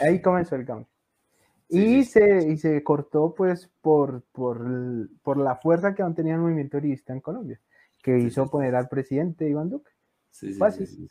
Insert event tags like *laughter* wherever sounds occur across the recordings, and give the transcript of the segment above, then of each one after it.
Ahí comenzó el cambio. y, Se, y se cortó pues por, por, por la fuerza que aún tenía el movimiento uribista en Colombia, que hizo poner al presidente Iván Duque. Sí, sí,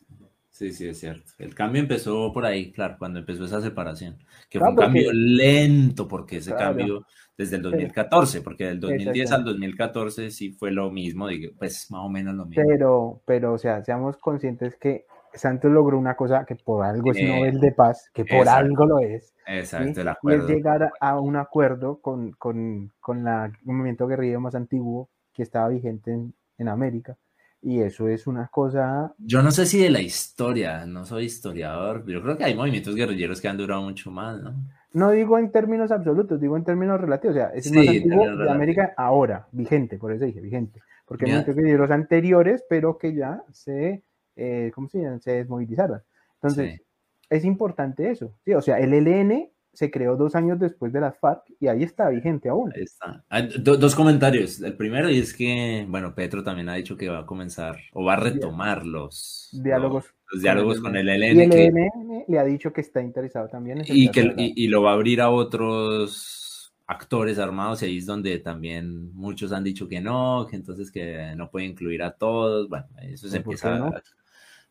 Sí, sí, es cierto. El cambio empezó por ahí, claro, cuando empezó esa separación, que fue un cambio lento, porque ese cambio desde el 2014, porque del 2010 al 2014 sí fue lo mismo, pues más o menos lo mismo. Pero, pero, o sea, seamos conscientes que Santos logró una cosa que por algo es Nobel de Paz, que por algo lo es. Exacto, el acuerdo. Y es llegar a un acuerdo con, con, con la, un movimiento guerrillero más antiguo que estaba vigente en, en América y eso es una cosa... Yo no sé si de la historia, no soy historiador, yo creo que hay movimientos guerrilleros que han durado mucho más, ¿no? No digo en términos absolutos, digo en términos relativos, o sea, es más antiguo de América ahora, vigente, por eso dije vigente, porque hay movimientos guerrilleros anteriores, pero que ya se, eh, ¿cómo se llaman? Se desmovilizaron. Entonces, es importante eso, ¿sí? O sea, el ELN se creó dos años después de las FARC y ahí está vigente aún. Ahí está. dos comentarios. El primero y es que, bueno, Petro también ha dicho que va a comenzar o va a retomar los diálogos, los, diálogos con el. Y el ELN le ha dicho que está interesado también. En y, que, y, lo va a abrir a otros actores armados y ahí es donde también muchos han dicho que no, que entonces que no puede incluir a todos. Bueno, eso se empieza a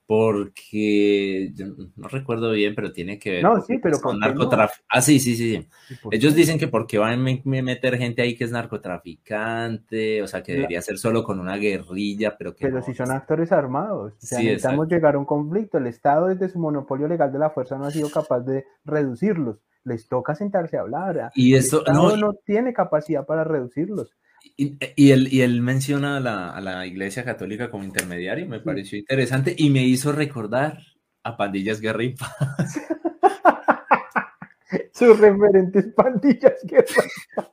porque no recuerdo bien, pero tiene que ver no, sí, pero con narcotráfico. Ah, sí, sí, sí. Ellos dicen que porque van a meter gente ahí que es narcotraficante, o sea, que debería ser solo con una guerrilla, pero que Pero si son actores armados, o sea, necesitamos llegar a un conflicto. El Estado desde su monopolio legal de la fuerza no ha sido capaz de reducirlos. Les toca sentarse a hablar. Y eso no, no tiene capacidad para reducirlos. Y, él, y él menciona a la, a la, Iglesia Católica como intermediario, me pareció interesante y me hizo recordar a Pandillas Paz. *laughs* Sus referentes Pandillas Guerra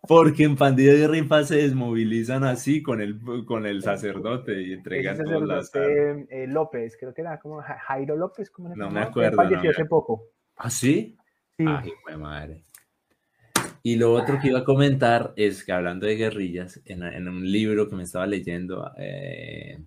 Porque en Pandillas Paz se desmovilizan así con el, con el sacerdote y entregan todas las... Eh, López, creo que era como Jairo López, como No me acuerdo. Falleció hace poco. ¿Ah, sí? Sí. Ay, madre. Y lo otro que iba a comentar es que hablando de guerrillas, en, en un libro que me estaba leyendo, eh,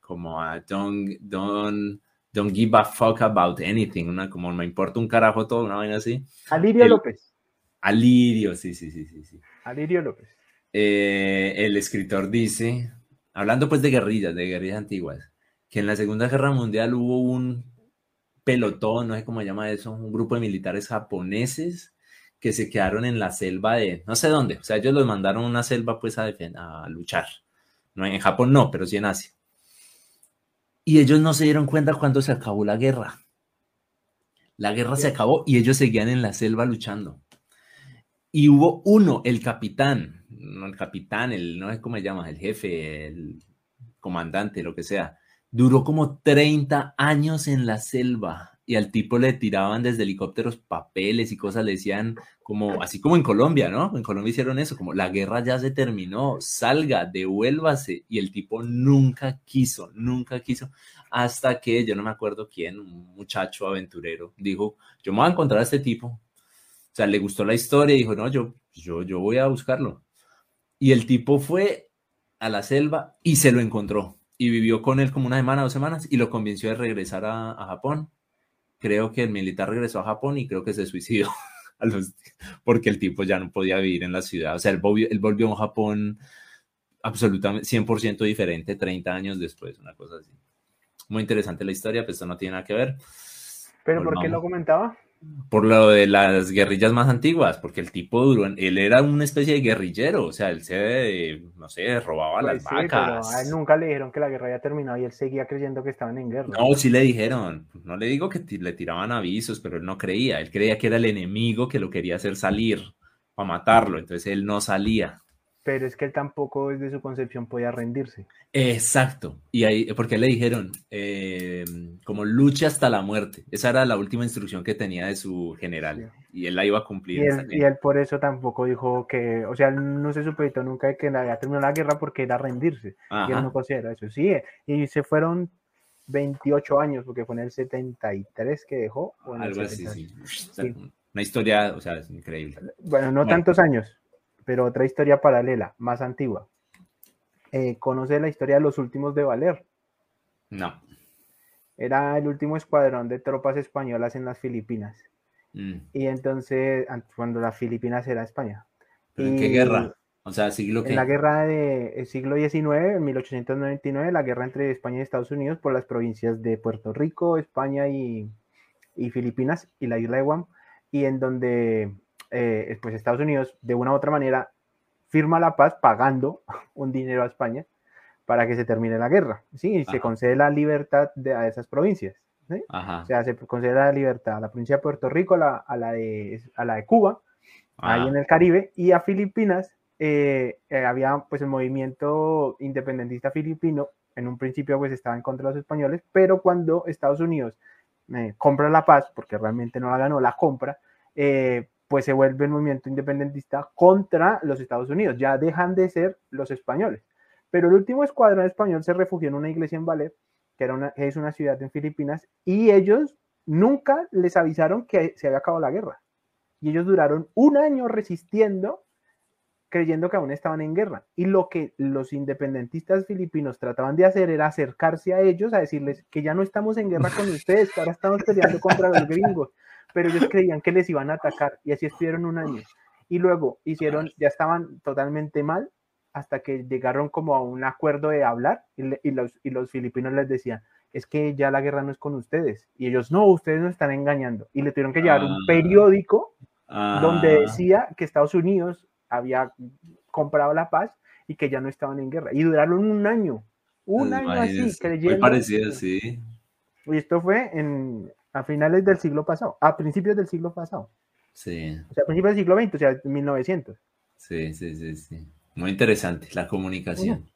como a Don't, don't, don't, Give a Fuck About Anything, una, como me importa un carajo todo, una vaina así. Alirio López. Alirio, sí, sí, sí, sí. sí. Alirio López. Eh, el escritor dice, hablando pues de guerrillas, de guerrillas antiguas, que en la Segunda Guerra Mundial hubo un pelotón, no sé cómo se llama eso, un grupo de militares japoneses que se quedaron en la selva de no sé dónde. O sea, ellos los mandaron a una selva pues a, a luchar. No, en Japón no, pero sí en Asia. Y ellos no se dieron cuenta cuando se acabó la guerra. La guerra se acabó y ellos seguían en la selva luchando. Y hubo uno, el capitán, no el capitán, el, no sé cómo se llama, el jefe, el comandante, lo que sea, duró como 30 años en la selva y al tipo le tiraban desde helicópteros papeles y cosas, le decían como, así como en Colombia, ¿no? En Colombia hicieron eso, como la guerra ya se terminó, salga, devuélvase. Y el tipo nunca quiso, nunca quiso, hasta que yo no me acuerdo quién, un muchacho aventurero, dijo, yo me voy a encontrar a este tipo. O sea, le gustó la historia y dijo, no, yo, yo, yo voy a buscarlo. Y el tipo fue a la selva y se lo encontró. Y vivió con él como una semana, dos semanas, y lo convenció de regresar a, a Japón creo que el militar regresó a Japón y creo que se suicidó *laughs* porque el tipo ya no podía vivir en la ciudad. O sea, él volvió, él volvió a un Japón absolutamente 100% diferente 30 años después, una cosa así. Muy interesante la historia, pero esto no tiene nada que ver. ¿Pero por qué lo comentaba? Por lo de las guerrillas más antiguas, porque el tipo duró, él era una especie de guerrillero, o sea, él se, no sé, robaba las pues vacas. a él nunca le dijeron que la guerra había terminado y él seguía creyendo que estaban en guerra. No, sí le dijeron, no le digo que le tiraban avisos, pero él no creía, él creía que era el enemigo que lo quería hacer salir para matarlo, entonces él no salía pero es que él tampoco desde su concepción podía rendirse. Exacto, y ahí, porque le dijeron, eh, como luche hasta la muerte, esa era la última instrucción que tenía de su general, y él la iba a cumplir. Y él, por eso tampoco dijo que, o sea, no se supetó nunca de que había terminado la guerra porque era rendirse, y él no considera eso, sí, y se fueron 28 años, porque fue en el 73 que dejó. Algo así, sí. Una historia, o sea, es increíble. Bueno, no tantos años, pero otra historia paralela, más antigua. Eh, ¿Conoce la historia de los últimos de Valer? No. Era el último escuadrón de tropas españolas en las Filipinas. Mm. Y entonces, cuando las Filipinas era España. ¿En qué guerra? O sea, siglo En la guerra del siglo XIX, en 1899, la guerra entre España y Estados Unidos por las provincias de Puerto Rico, España y, Filipinas y la isla de Guam, y en donde eh, pues Estados Unidos de una u otra manera firma la paz pagando *laughs* un dinero a España para que se termine la guerra, ¿sí? Y se concede la libertad de, a esas provincias, O sea, se concede la libertad a la provincia de Puerto Rico, a la, de, a la de Cuba, ahí en el Caribe, y a Filipinas eh, eh, había pues el movimiento independentista filipino, en un principio pues estaba en contra de los españoles, pero cuando Estados Unidos eh, compra la paz, porque realmente no la ganó, la compra, pues se vuelve el movimiento independentista contra los Estados Unidos, ya dejan de ser los españoles. Pero el último escuadrón español se refugió en una iglesia en Valer, que era una, es una ciudad en Filipinas, y ellos nunca les avisaron que se había acabado la guerra. Y ellos duraron un año resistiendo, creyendo que aún estaban en guerra. Y lo que los independentistas filipinos trataban de hacer era acercarse a ellos a decirles que ya no estamos en guerra con ustedes, que ahora estamos peleando contra los gringos. Pero ellos creían que les iban a atacar y así estuvieron un año. Y luego hicieron, ya estaban totalmente mal hasta que llegaron como a un acuerdo de hablar y, los, y los filipinos les decían, es que ya la guerra no es con ustedes. Y ellos, no, ustedes nos están engañando. Y le tuvieron que llevar un ah. periódico donde ah. decía que Estados Unidos había comprado la paz y que ya no estaban en guerra. Y duraron un año, un año así, creyendo. Muy parecido, sí. Y esto fue en, a finales del siglo pasado, a principios del siglo pasado. Sí. O sea, a principios del siglo XX, o sea, 1900. Sí, sí, sí, sí. Muy interesante la comunicación.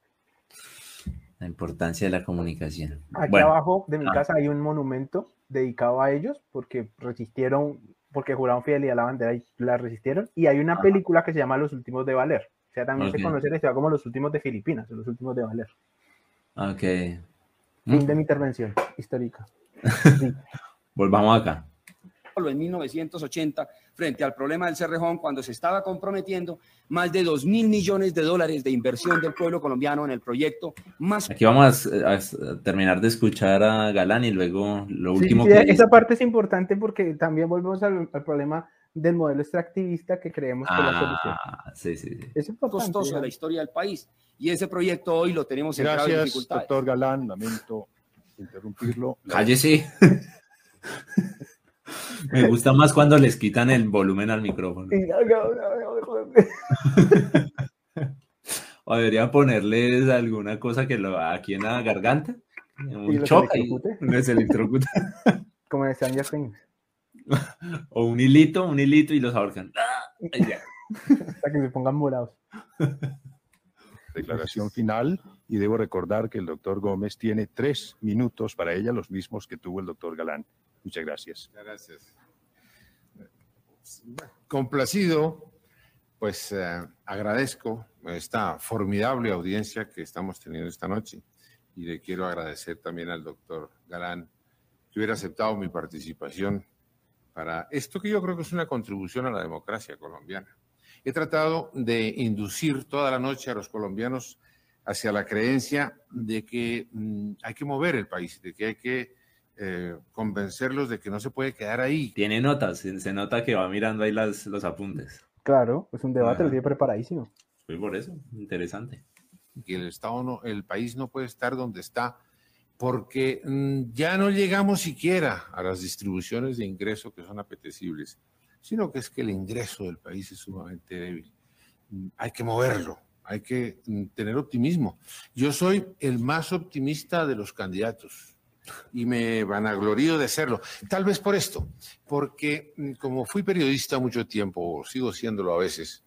La importancia de la comunicación. Aquí abajo de mi ah. casa hay un monumento dedicado a ellos porque resistieron, porque juraron fidelidad a la bandera y la resistieron. Y hay una película que se llama Los Últimos de Valer. O sea, también se conoce la historia como Los Últimos de Filipinas, Los Últimos de Valer. Ok. Fin de mi intervención histórica. *laughs* Volvamos acá en 1980 frente al problema del Cerrejón cuando se estaba comprometiendo más de 2 mil millones de dólares de inversión del pueblo colombiano en el proyecto más... Aquí vamos a, terminar de escuchar a Galán y luego lo último que... Esa parte es importante porque también volvemos al, problema del modelo extractivista que creemos que la solución. Ah, sí, sí, sí. Es costoso de la historia del país. Y ese proyecto hoy lo tenemos en Gracias, doctor Galán. Lamento interrumpirlo. Cállese. *laughs* Me gusta más cuando les quitan el volumen al micrófono. *laughs* o deberían ponerles alguna cosa que lo aquí en la garganta. Un choque. y se electrocuta. Como Stranger Things. *laughs* O un hilito, un hilito y los ahorcan. *laughs* Para que se pongan morados. Declaración final y debo recordar que el doctor Gómez tiene tres minutos para ella, los mismos que tuvo el doctor Galán. Muchas gracias. Gracias. Complacido, pues eh, agradezco esta formidable audiencia que estamos teniendo esta noche y le quiero agradecer también al doctor Galán que hubiera aceptado mi participación para esto que yo creo que es una contribución a la democracia colombiana. He tratado de inducir toda la noche a los colombianos hacia la creencia de que mm, hay que mover el país, de que hay que eh, convencerlos de que no se puede quedar ahí. Tiene notas, se, nota que va mirando ahí las, los apuntes. Claro, es un debate, lo tiene preparadísimo. Pues por eso, interesante. Que el Estado no, el país no puede estar donde está, porque mm, ya no llegamos siquiera a las distribuciones de ingreso que son apetecibles, sino que es que el ingreso del país es sumamente débil. Mm, hay que moverlo, hay que tener optimismo. Yo soy el más optimista de los candidatos y me vanaglorío de serlo. Tal vez por esto, porque mm, como fui periodista mucho tiempo, sigo siéndolo a veces.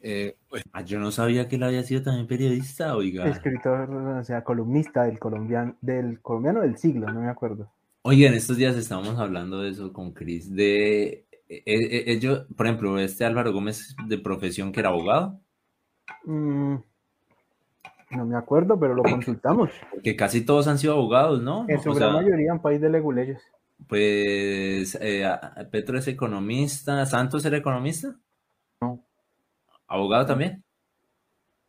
Eh, pues ah, yo no sabía que él había sido también periodista, oiga. Escritor, o sea, columnista del colombiano, del colombiano del siglo, no me acuerdo. Oiga, en estos días estábamos hablando de eso con Cris, de ellos, eh, eh, por ejemplo, este Álvaro Gómez de profesión que era abogado. Mm, no me acuerdo, pero lo consultamos. Porque casi todos han sido abogados, ¿no? En su gran mayoría en país de leguleyes. Pues eh, Petro es economista, ¿Santos era economista? No. ¿Abogado también?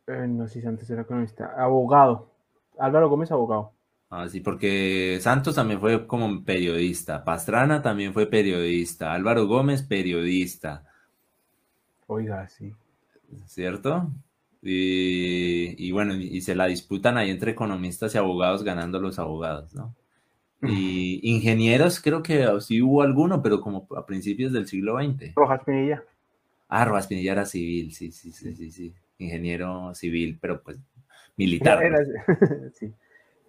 Eh, no, si Santos era economista. Abogado. Álvaro Gómez, abogado. Ah, sí, porque Santos también fue como periodista, Pastrana también fue periodista, Álvaro Gómez periodista. Oiga, sí. ¿Cierto? Y, bueno, y se la disputan ahí entre economistas y abogados ganando los abogados, ¿no? Y ingenieros creo que sí hubo alguno, pero como a principios del siglo XX. Rojas Pinilla. Ah, Rojas Pinilla era civil, sí, sí, sí, sí, sí. Ingeniero civil, pero pues militar. *laughs* sí.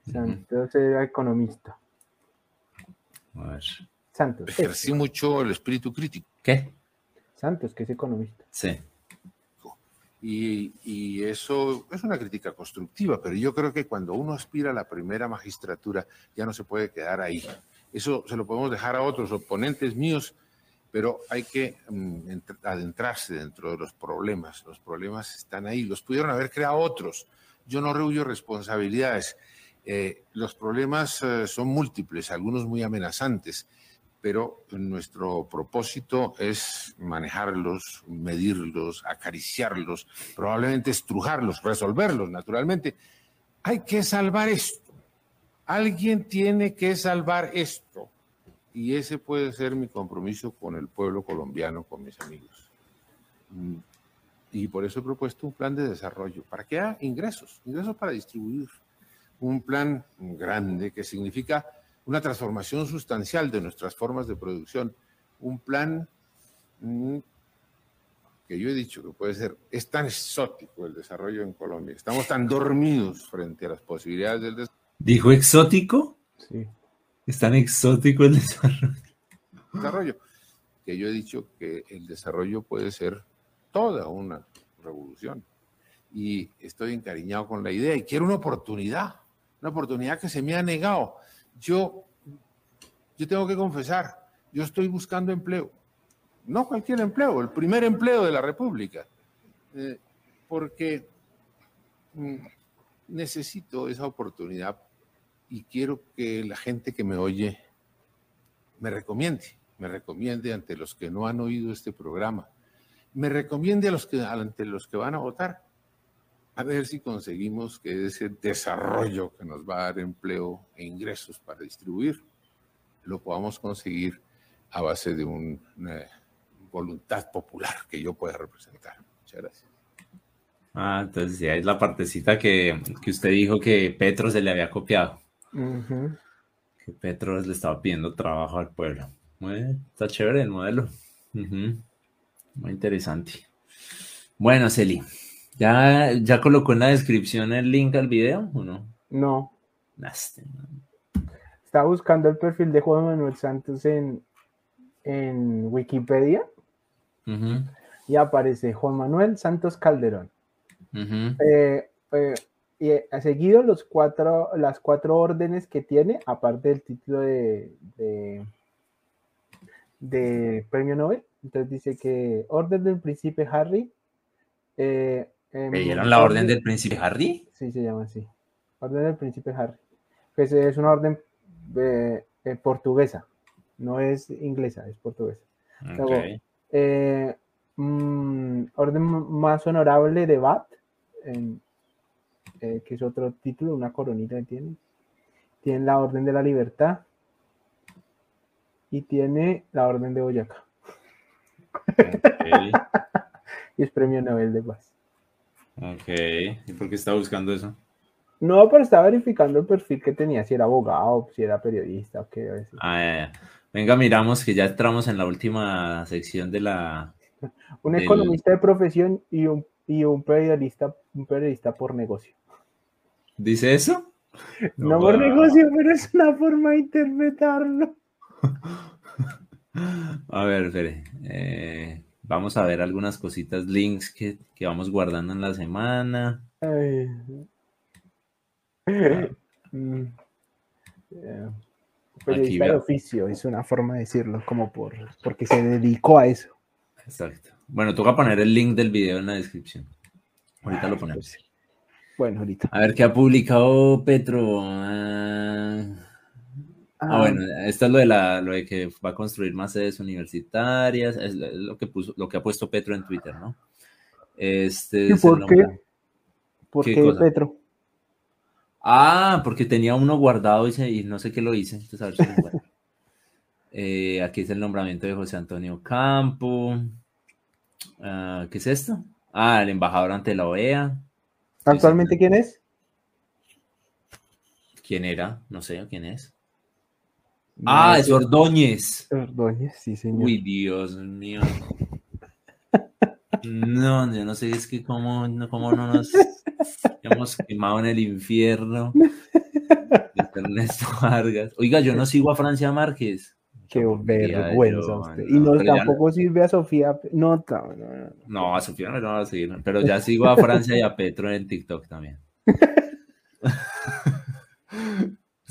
Santos era economista. A ver. Santos. Ejercí mucho el espíritu crítico. ¿Qué? Santos, que es economista. Sí. Y, y, eso es una crítica constructiva, pero yo creo que cuando uno aspira a la primera magistratura ya no se puede quedar ahí. Eso se lo podemos dejar a otros oponentes míos, pero hay que mm, adentrarse dentro de los problemas. Los problemas están ahí, los pudieron haber creado otros. Yo no rehuyo responsabilidades. Eh, los problemas eh, son múltiples, algunos muy amenazantes, pero nuestro propósito es manejarlos, medirlos, acariciarlos, probablemente estrujarlos, resolverlos, naturalmente. Hay que salvar esto. Alguien tiene que salvar esto. Y ese puede ser mi compromiso con el pueblo colombiano, con mis amigos. Mm, y por eso he propuesto un plan de desarrollo, para que haya ingresos, ingresos para distribuir. Un plan grande que significa una transformación sustancial de nuestras formas de producción, un plan mm, que yo he dicho que puede ser, es tan exótico el desarrollo en Colombia, estamos tan dormidos frente a las posibilidades del desarrollo. ¿Dijo exótico? Sí. Es tan exótico el desarrollo. Desarrollo, que yo he dicho que el desarrollo puede ser toda una revolución. Y estoy encariñado con la idea y quiero una oportunidad, una oportunidad que se me ha negado yo, yo tengo que confesar, yo estoy buscando empleo. No cualquier empleo, el primer empleo de la República. Eh, porque mm, necesito esa oportunidad y quiero que la gente que me oye me recomiende, me recomiende ante los que no han oído este programa, me recomiende a los que, ante los que van a votar a ver si conseguimos que ese desarrollo que nos va a dar empleo e ingresos para distribuir, lo podamos conseguir a base de una voluntad popular que yo pueda representar. Muchas gracias. Ah, entonces ya es la partecita que, que usted dijo que Petro se le había copiado. Que Petro le estaba pidiendo trabajo al pueblo. está chévere el modelo. Muy interesante. Bueno, Celi, ¿Ya, ¿Ya colocó en la descripción el link al video o no? No. Estaba buscando el perfil de Juan Manuel Santos en, en Wikipedia y aparece Juan Manuel Santos Calderón. Eh, eh, y ha seguido los cuatro, las cuatro órdenes que tiene, aparte del título de, de, de premio Nobel. Entonces dice que Orden del Príncipe Harry, eh, ¿Leyeron la orden del príncipe Harry? Sí, se llama así. Orden del príncipe Harry. Pues es una orden eh, eh, portuguesa, no es inglesa, es portuguesa. Eh, mm, orden más honorable de Bat, que es otro título, una coronita que tiene. Tiene la orden de la libertad y tiene la orden de Boyacá. *laughs* y es premio Nobel de Paz. Ok, ¿y por qué está buscando eso? No, pero está verificando el perfil que tenía, si era abogado, si era periodista o qué. Ah, Venga, miramos que ya entramos en la última sección de la... *laughs* un economista de profesión y un, y un periodista, un periodista por negocio. ¿Dice eso? No, por negocio, pero es una forma de interpretarlo. *laughs* A ver, espere. Eh, Vamos a ver algunas cositas, links que, vamos guardando en la semana. Mm. Periodista de oficio, es una forma de decirlo, como por porque se dedicó a eso. Exacto. Bueno, toca poner el link del video en la descripción. Ahorita lo ponemos. Bueno, ahorita. A ver qué ha publicado Petro. Ah, Ah, bueno, esto es lo de, la, lo de que va a construir más sedes universitarias, es lo que, puso, lo que ha puesto Petro en Twitter, ¿no? Este ¿Y por qué? ¿Por qué, Petro? Ah, porque tenía uno guardado y, no sé qué lo hice. *laughs* eh, aquí es el nombramiento de José Antonio Campo. Ah, ¿Qué es esto? Ah, el embajador ante la OEA. ¿Actualmente quién es? ¿Quién era? No sé quién es. Ah, es Ordóñez. Ordóñez, sí, señor. Uy, Dios mío. No, yo no sé, es que cómo, cómo no nos *laughs* hemos quemado en el infierno. *laughs* Ernesto Vargas. Oiga, yo no sigo a Francia Márquez. Qué vergüenza usted. y no, tampoco sirve a Sofía. No, no, no, no. a Sofía no me va a seguir, pero ya sigo a Francia y a Petro en TikTok también. *laughs*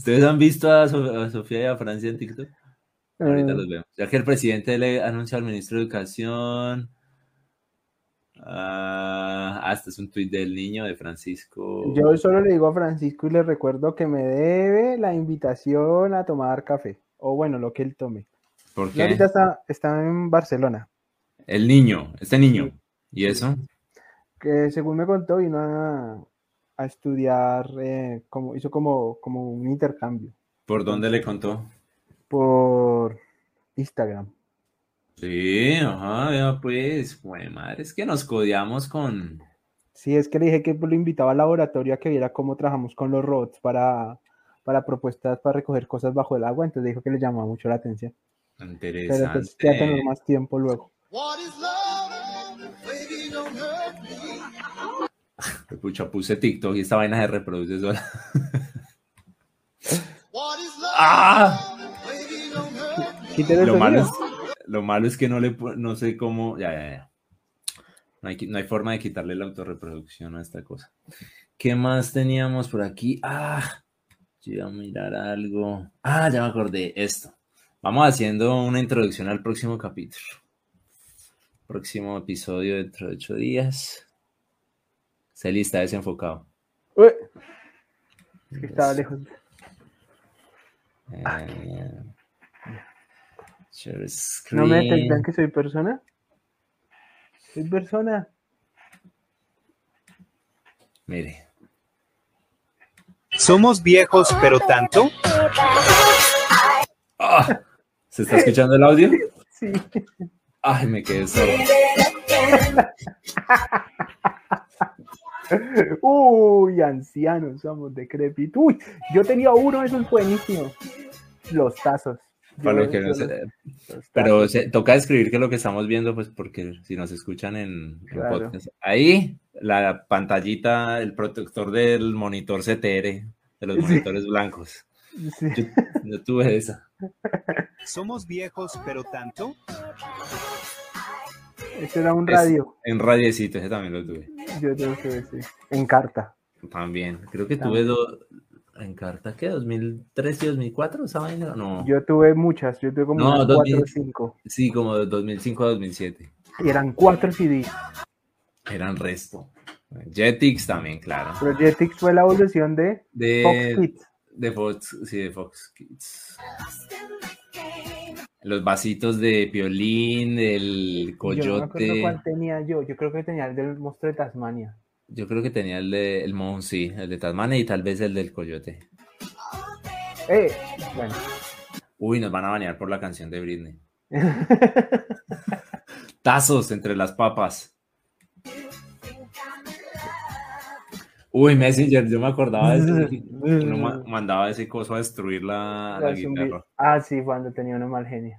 ¿Ustedes han visto a, Sofía y a Francia en TikTok? Ahorita ah. los veo. Ya que el presidente le anuncia al ministro de Educación Ah, este es un tuit del niño de Francisco. Yo solo le digo a Francisco y le recuerdo que me debe la invitación a tomar café. O bueno, lo que él tome. ¿Por qué? ahorita está, en Barcelona. El niño, este niño. ¿Y eso? Que según me contó, vino a, a estudiar, eh, como, hizo como, como un intercambio. ¿Por dónde le contó? Por Instagram. Sí, ajá, pues, bueno, madre, es que nos codiamos con. Sí, es que le dije que lo invitaba al laboratorio a que viera cómo trabajamos con los robots para, para propuestas para recoger cosas bajo el agua, entonces dijo que le llamaba mucho la atención. Interesante. Pero pues ya tener más tiempo luego. Pucha, puse TikTok y esta vaina se reproduce sola. *laughs* ¡Ah! Lo malo, es, lo malo es que no le no sé cómo. Ya, ya, ya. No hay, no hay forma de quitarle la autorreproducción a esta cosa. ¿Qué más teníamos por aquí? Ah, yo iba a mirar algo. Ah, ya me acordé. Esto. Vamos haciendo una introducción al próximo capítulo. Próximo episodio dentro de ocho días. Celi está desenfocado. Uy. Es que estaba lejos. Eh, ¿No me detectan que soy persona? Soy persona. Mire. Somos viejos, pero tanto. Ah, ¿Se está escuchando el audio? *laughs* Sí. Ay, me quedé solo. *laughs* *laughs* Uy, ancianos, somos decrépitos. Uy, yo tenía uno, eso es buenísimo. Los tazos pero se, toca escribir que lo que estamos viendo, pues porque si nos escuchan en, podcast, ahí la pantallita, el protector del monitor CTR, de los monitores blancos. Yo, tuve esa. Somos viejos, pero tanto. Ese era un radio. en radiecito, ese también lo tuve. Yo tuve, sí. En carta. También. Creo que tuve dos en carta, ¿qué? ¿2003 y 2004? ¿Esa vaina? No. Yo tuve muchas, yo tuve como no, 4 o 5. Sí, como de 2005 a 2007. Y eran 4 CD. Eran resto. Jetix también, claro. Pero Jetix fue la evolución de, de Fox Kids. De Fox, sí, de Fox Kids. Los vasitos de piolín, el coyote. Yo no me acuerdo cuál tenía yo. Yo creo que tenía el del monstruo de Tasmania. Yo creo que tenía el de el Mon, sí, el de Tasmania y tal vez el del Coyote. Eh, bueno. Uy, nos van a bañar por la canción de Britney. *laughs* Tazos entre las papas. Uy, Messenger, yo me acordaba de eso. *laughs* Uno mandaba ese coso a destruir la, la guitarra. Ah, sí, cuando tenía uno mal genio.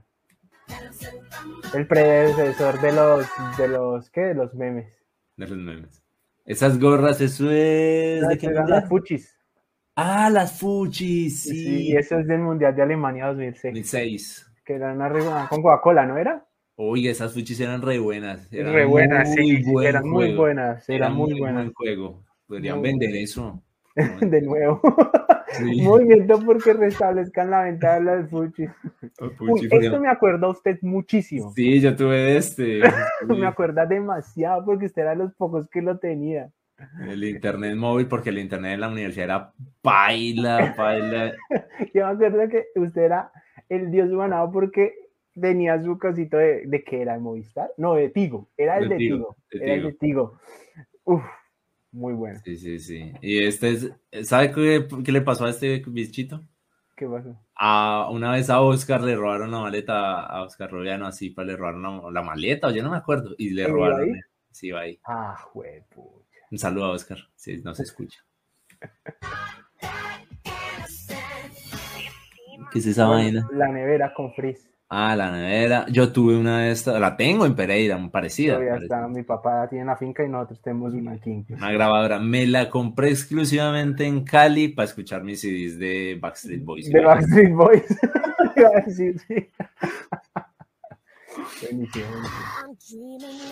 El predecesor de los, de los, ¿qué? De los memes. De los memes. Esas gorras, eso es. ¿De qué las Fuchis. Ah, las Fuchis, sí. Sí, eso es del Mundial de Alemania 2006. 2006. Que eran una con Coca-Cola, ¿no era? Oye, esas Fuchis eran re buenas. Eran re buenas, sí. Eran muy buenas. Eran muy, buenas. Buen juego. Podrían vender eso. *laughs* de nuevo. *laughs* Movimiento porque restablezcan la venta de las Fuchis. Uy, esto me acuerda a usted muchísimo. Sí, yo tuve este. *laughs* me acuerda demasiado porque usted era de los pocos que lo tenía. El internet móvil, porque el internet en la universidad era paila, paila. yo me acuerdo que usted era el dios humanado porque tenía su cosito de, de que era el Movistar. No, de Tigo. Era el de, Tigo. Era el de Tigo. Uf, muy bueno. Sí, sí, sí. Y este es, ¿sabe qué, qué le pasó a este bichito? ¿Qué pasó? A, una vez a Oscar le robaron la maleta, a Oscar Robiano, así, para le robaron la, la, maleta, o yo no me acuerdo, y le robaron. Sí, va ahí. Ah, juepucha. Un saludo a Oscar, si no se escucha. ¿Qué es esa vaina? La nevera con frizz. Ah, la nevera. Yo tuve una de estas, la tengo en Pereira, parecida. Todavía parecida. está, mi papá tiene una finca y nosotros tenemos una aquí. Una grabadora. Me la compré exclusivamente en Cali para escuchar mis CDs de Backstreet Boys. De Backstreet Boys. *laughs* sí, sí. buenísimo, buenísimo.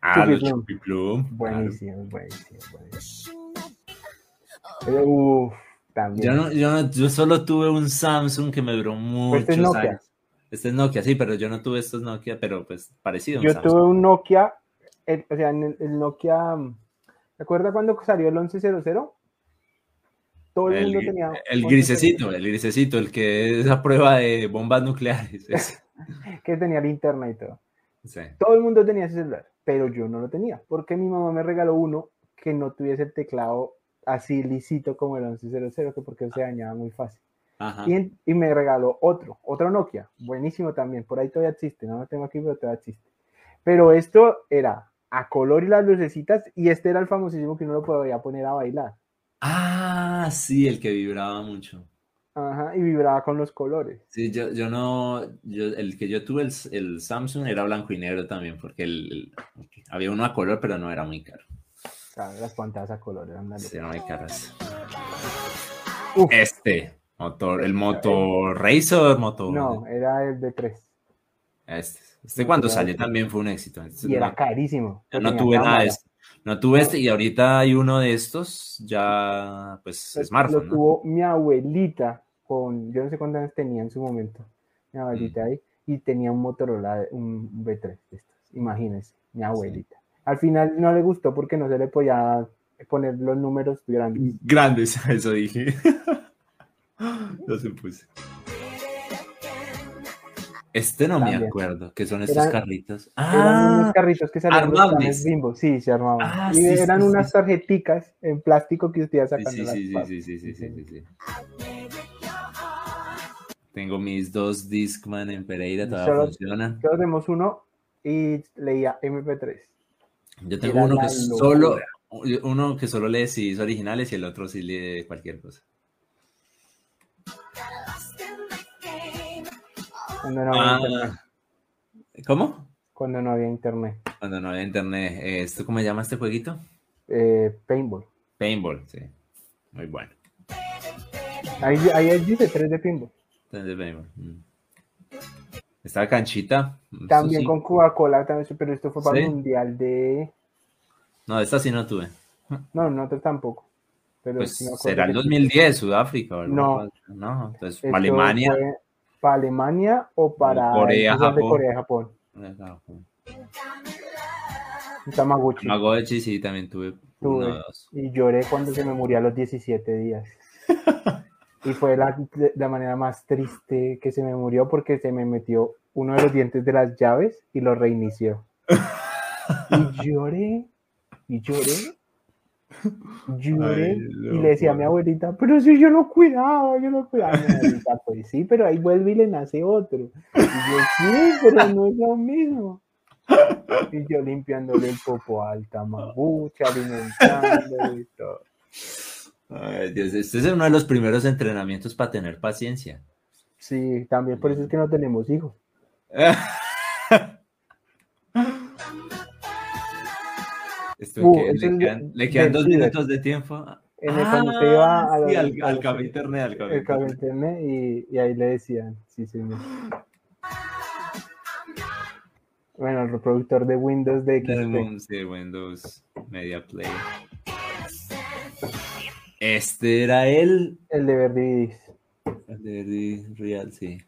Ah, Chupiplum. Chupiplum. Buenísimo, buenísimo, buenísimo. Pero, Uf, también. Yo, no, yo, no, yo solo tuve un Samsung que me duró muchos este es Nokia. años. Este es Nokia, sí, pero yo no tuve estos Nokia, pero pues parecido. Yo Samsung. tuve un Nokia, el- o sea, en el, el Nokia, ¿te acuerdas cuando salió el 1100? Todo el, mundo El, tenía. el 1100, grisecito, el grisecito, el que es a prueba de bombas nucleares. *laughs* Que tenía linterna y todo. Sí. Todo el mundo tenía ese celular, pero yo no lo tenía, porque mi mamá me regaló uno que no tuviese el teclado así lisito como el 1100, que porque se dañaba muy fácil. Ajá. Y, y me regaló otro, otro Nokia, buenísimo también, por ahí todavía existe, no lo tengo aquí, pero todavía existe. Pero esto era a color y las lucecitas, y este era el famosísimo que uno lo podía poner a bailar. Ah, sí, el que vibraba mucho. Ajá, y vibraba con los colores. Sí, yo, yo no, yo, el que yo tuve, el, el Samsung, era blanco y negro también, porque el, el- había uno a color, pero no era muy caro. Las pantallas a. Sí, caras. Uf. Este, motor, el Moto Razor, Moto... No, era el de 3 Este, este cuando salió también fue un éxito. Este y era no- carísimo. yo no tuve nada de esto. No tuve este y ahorita hay uno de estos, ya, pues, Lo- smartphone, Lo ¿no? tuvo mi abuelita con, yo no sé cuántos años tenía en su momento, mi abuelita Mm. ahí, y tenía un Motorola, un V3 de estos, imagínense, mi abuelita. Al final no le gustó porque no se le podía poner los números grandes. Grandes, *laughs* eso dije. Lo supuse. Este no me acuerdo, que son estos Eran- carritos. Eran Ah, unos carritos que salían en los armables. planes Bimbo, sí, se armaban. Ah, y sí, sí, eran sí, unas sí. tarjeticas en plástico que usted sí, sacando sí, las sí, sí, sí, sí, sí, sí, sí, sí. Tengo mis dos Discman en Pereira, todavía Solo- funcionan. Nosotros tenemos uno y leía MP3. Yo tengo uno que solo, uno que solo lee CDs originales y el otro sí lee cualquier cosa. Cuando no había internet. Ah, ¿Cómo? Cuando no había internet. Cuando no había internet. ¿Esto cómo se llama este jueguito? Eh, paintball. Paintball, sí. Muy bueno. Ahí, ahí dice 3 de pinball. Entonces, paintball. mm. Esta canchita. También sí. con Coca-Cola, también, pero esto fue para ¿Sí? el mundial de. No, esta sí no tuve. No, nosotros tampoco. Pero Pues acuerdo será el que- 2010, Sudáfrica. algo No. No, entonces esto Alemania. ¿Para Alemania o para Corea, Mundial de Japón. Corea y Japón? Tamagotchi sí, también tuve Tuve. uno, dos. Y lloré cuando se me murió a los 17 días. *laughs* y fue la, la manera más triste que se me murió porque se me metió uno de los dientes de las llaves y lo reinició. *laughs* y lloré, y lloré, lloré, Ay, y le decía a mi abuelita, pero si yo lo cuidaba, yo lo cuidaba. Mi abuelita, pues sí, pero ahí vuelve y le nace otro. Y yo, sí, pero no es lo mismo. Y yo limpiándole el popo al tamaguchi, alimentándole y todo. Ay, Dios, este es uno de los primeros entrenamientos para tener paciencia. Sí, también por eso es que no tenemos hijos. *laughs* Esto Uh, que le quedan, le dos minutos de tiempo. En el, cuando iba a sí, al, al café internet, al el cable internet. internet y, y ahí le decían, sí, señor. Bueno, el reproductor de Windows de XP. sí, Windows Media Player. Este era el, El de Verdidis. el de Verdi Real, sí.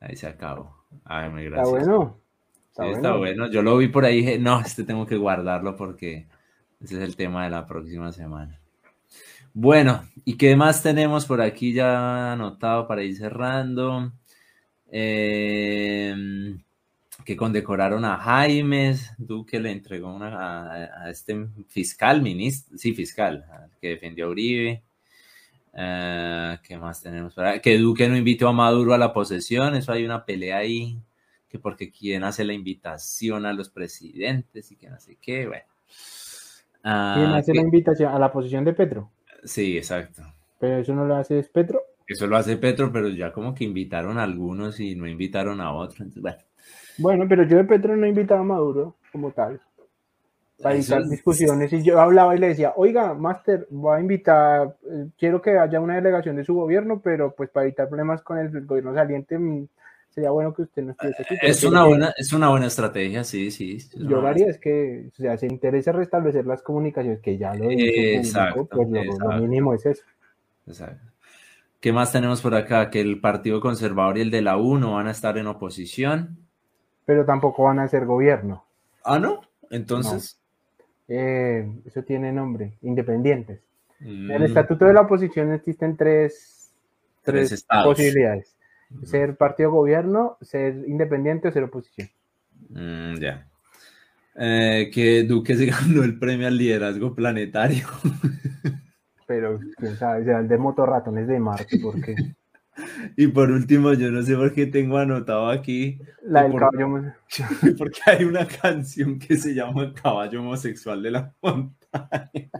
Ahí se acabó. Ay, muy Está gracias. bueno. Sí, está bueno. Yo lo vi por ahí y dije, no, este tengo que guardarlo porque ese es el tema de la próxima semana. Bueno, ¿y qué más tenemos por aquí ya anotado para ir cerrando? Eh, que condecoraron a Jaimes, Duque le entregó una, a, este fiscal, ministro, sí, fiscal, que defendió a Uribe. Eh, ¿Qué más tenemos? Para? Que Duque no invitó a Maduro a la posesión, eso hay una pelea ahí, que porque quién hace la invitación a los presidentes y que no sé qué, bueno. Ah, ¿Quién hace la invitación a la posesión de Petro? Sí, exacto. Pero eso no lo hace Petro. Eso lo hace Petro, pero ya como que invitaron a algunos y no invitaron a otros. bueno. Bueno, pero yo de Petro no he invitado a Maduro como tal para evitar discusiones. Y yo hablaba y le decía, oiga, Master, voy a invitar, eh, quiero que haya una delegación de su gobierno, pero pues para evitar problemas con el gobierno saliente, mm, sería bueno que usted no estuviese aquí. Es una, buena, es una buena estrategia, sí, sí. Yo lo haría, es que, o sea, se interesa restablecer las comunicaciones, que ya lo he exacto, pues lo, mínimo es eso. Exacto. ¿Qué más tenemos por acá? Que el Partido Conservador y el de la U no van a estar en oposición. Pero tampoco van a ser gobierno. Ah, ¿no? Entonces... Eh, eso tiene nombre, independientes. En el mm. estatuto de la oposición existen tres, tres, posibilidades. Ser partido gobierno, ser independiente o ser oposición. Mm, ya. Eh, que Duque se *laughs* ganó el premio al liderazgo planetario. Pero quién sabe, sea, el de motorratones de Marte, porque *laughs* Y por último, yo no sé por qué tengo anotado aquí. La del caballo *laughs* Porque hay una canción que se llama Caballo Homosexual de la Montaña.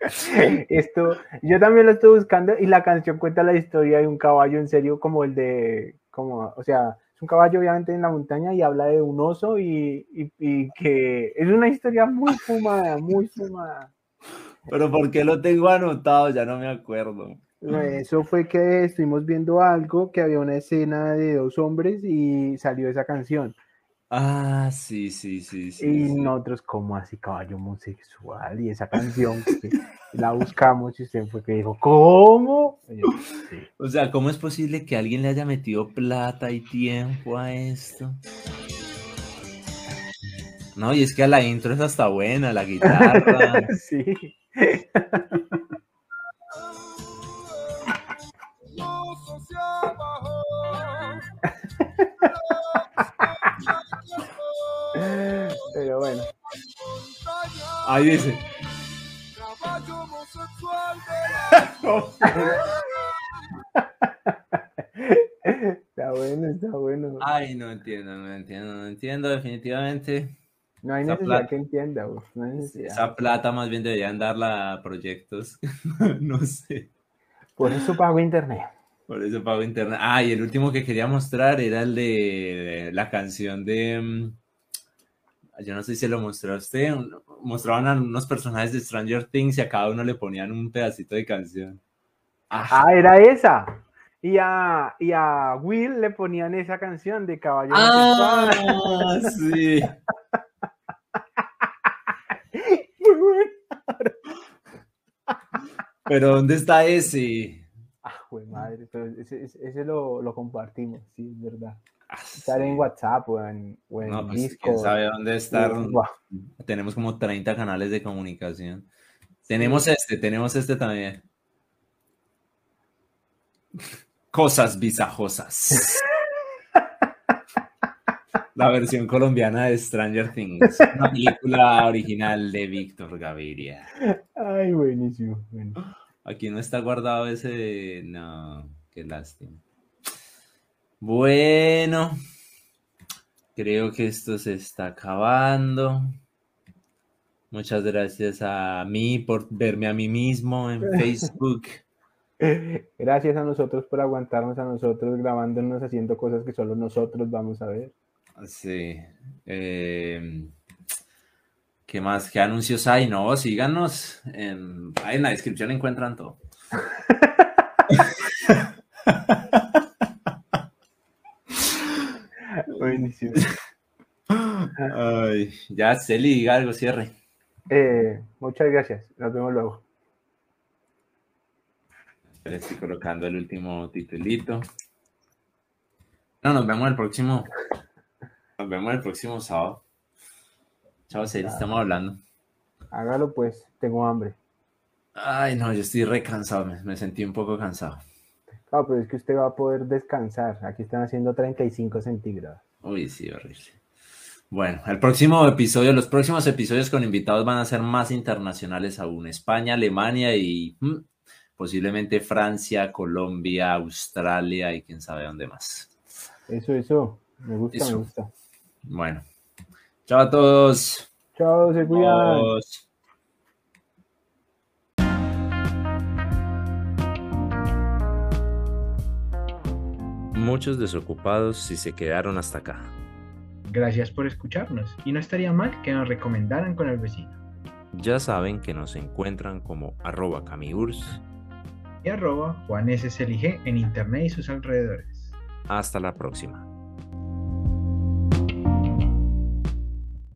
*laughs* Esto, yo también lo estoy buscando y la canción cuenta la historia de un caballo en serio como el de, como, o sea, es un caballo obviamente en la montaña y habla de un oso y, y que es una historia muy fumada, muy fumada. Pero ¿por qué lo tengo anotado? Ya no me acuerdo. Eso fue que estuvimos viendo algo, que había una escena de dos hombres y salió esa canción. Ah, sí, sí, sí. sí y nosotros, como así, caballo homosexual? Y esa canción, la buscamos y usted fue que dijo, ¿cómo? O sea, ¿cómo es posible que alguien le haya metido plata y tiempo a esto? No, y es que a la intro es hasta buena, la guitarra. *laughs* sí. *laughs* Pero bueno. Ahí dice. está bueno, está bueno. Ay, no entiendo, no entiendo, no entiendo, definitivamente. No hay necesidad que entienda, Esa plata más bien deberían darla a proyectos. *laughs* no sé. Por eso pago internet. Por eso pago internet. Ah, y el último que quería mostrar era el de la canción de. Mm, yo no sé si se lo mostró a usted. Mostraban a unos personajes de Stranger Things y a cada uno le ponían un pedacito de canción. Ah, era esa. Y a, y a Will le ponían esa canción de Caballo. Ah, sí. *laughs* Muy bueno. Pero ¿dónde está ese? Madre, pero ese, lo, compartimos, sí, es verdad. Ah, estar en WhatsApp o en, o en pues, Discord. sabe dónde estar? Tenemos como 30 canales de comunicación. Tenemos este, tenemos este también. Cosas visajosas. La versión colombiana de Stranger Things, una película original de Víctor Gaviria. Ay, buenísimo. Aquí no está guardado ese. No, qué lástima. Bueno, creo que esto se está acabando. Muchas gracias a mí por verme a mí mismo en *laughs* Facebook. Gracias a nosotros por aguantarnos a nosotros grabándonos, haciendo cosas que solo nosotros vamos a ver. Sí. Eh, ¿Qué más? ¿Qué anuncios hay? No, síganos. En, ahí en la descripción encuentran todo. *laughs* Buenísimo. Ay, ya, Celi, diga algo, cierre. Eh, muchas gracias. Nos vemos luego. Estoy colocando el último titulito. No, nos vemos el próximo. Nos vemos el próximo sábado. Chao, Celi, estamos hablando. Hágalo pues, tengo hambre. Ay, no, yo estoy recansado, me, me sentí un poco cansado. Claro, pero es que usted va a poder descansar. Aquí están haciendo 35 centígrados. Uy, sí, horrible. Bueno, el próximo episodio, los próximos episodios con invitados van a ser más internacionales aún. España, Alemania y mm, posiblemente Francia, Colombia, Australia y quién sabe dónde más. Eso, eso. Me gusta, me gusta. Bueno. Chao a todos. Chao, se cuidan. Muchos desocupados si se quedaron hasta acá. Gracias por escucharnos y no estaría mal que nos recomendaran con el vecino. Ya saben que nos encuentran como arroba camiurs y arroba en internet y sus alrededores. Hasta la próxima.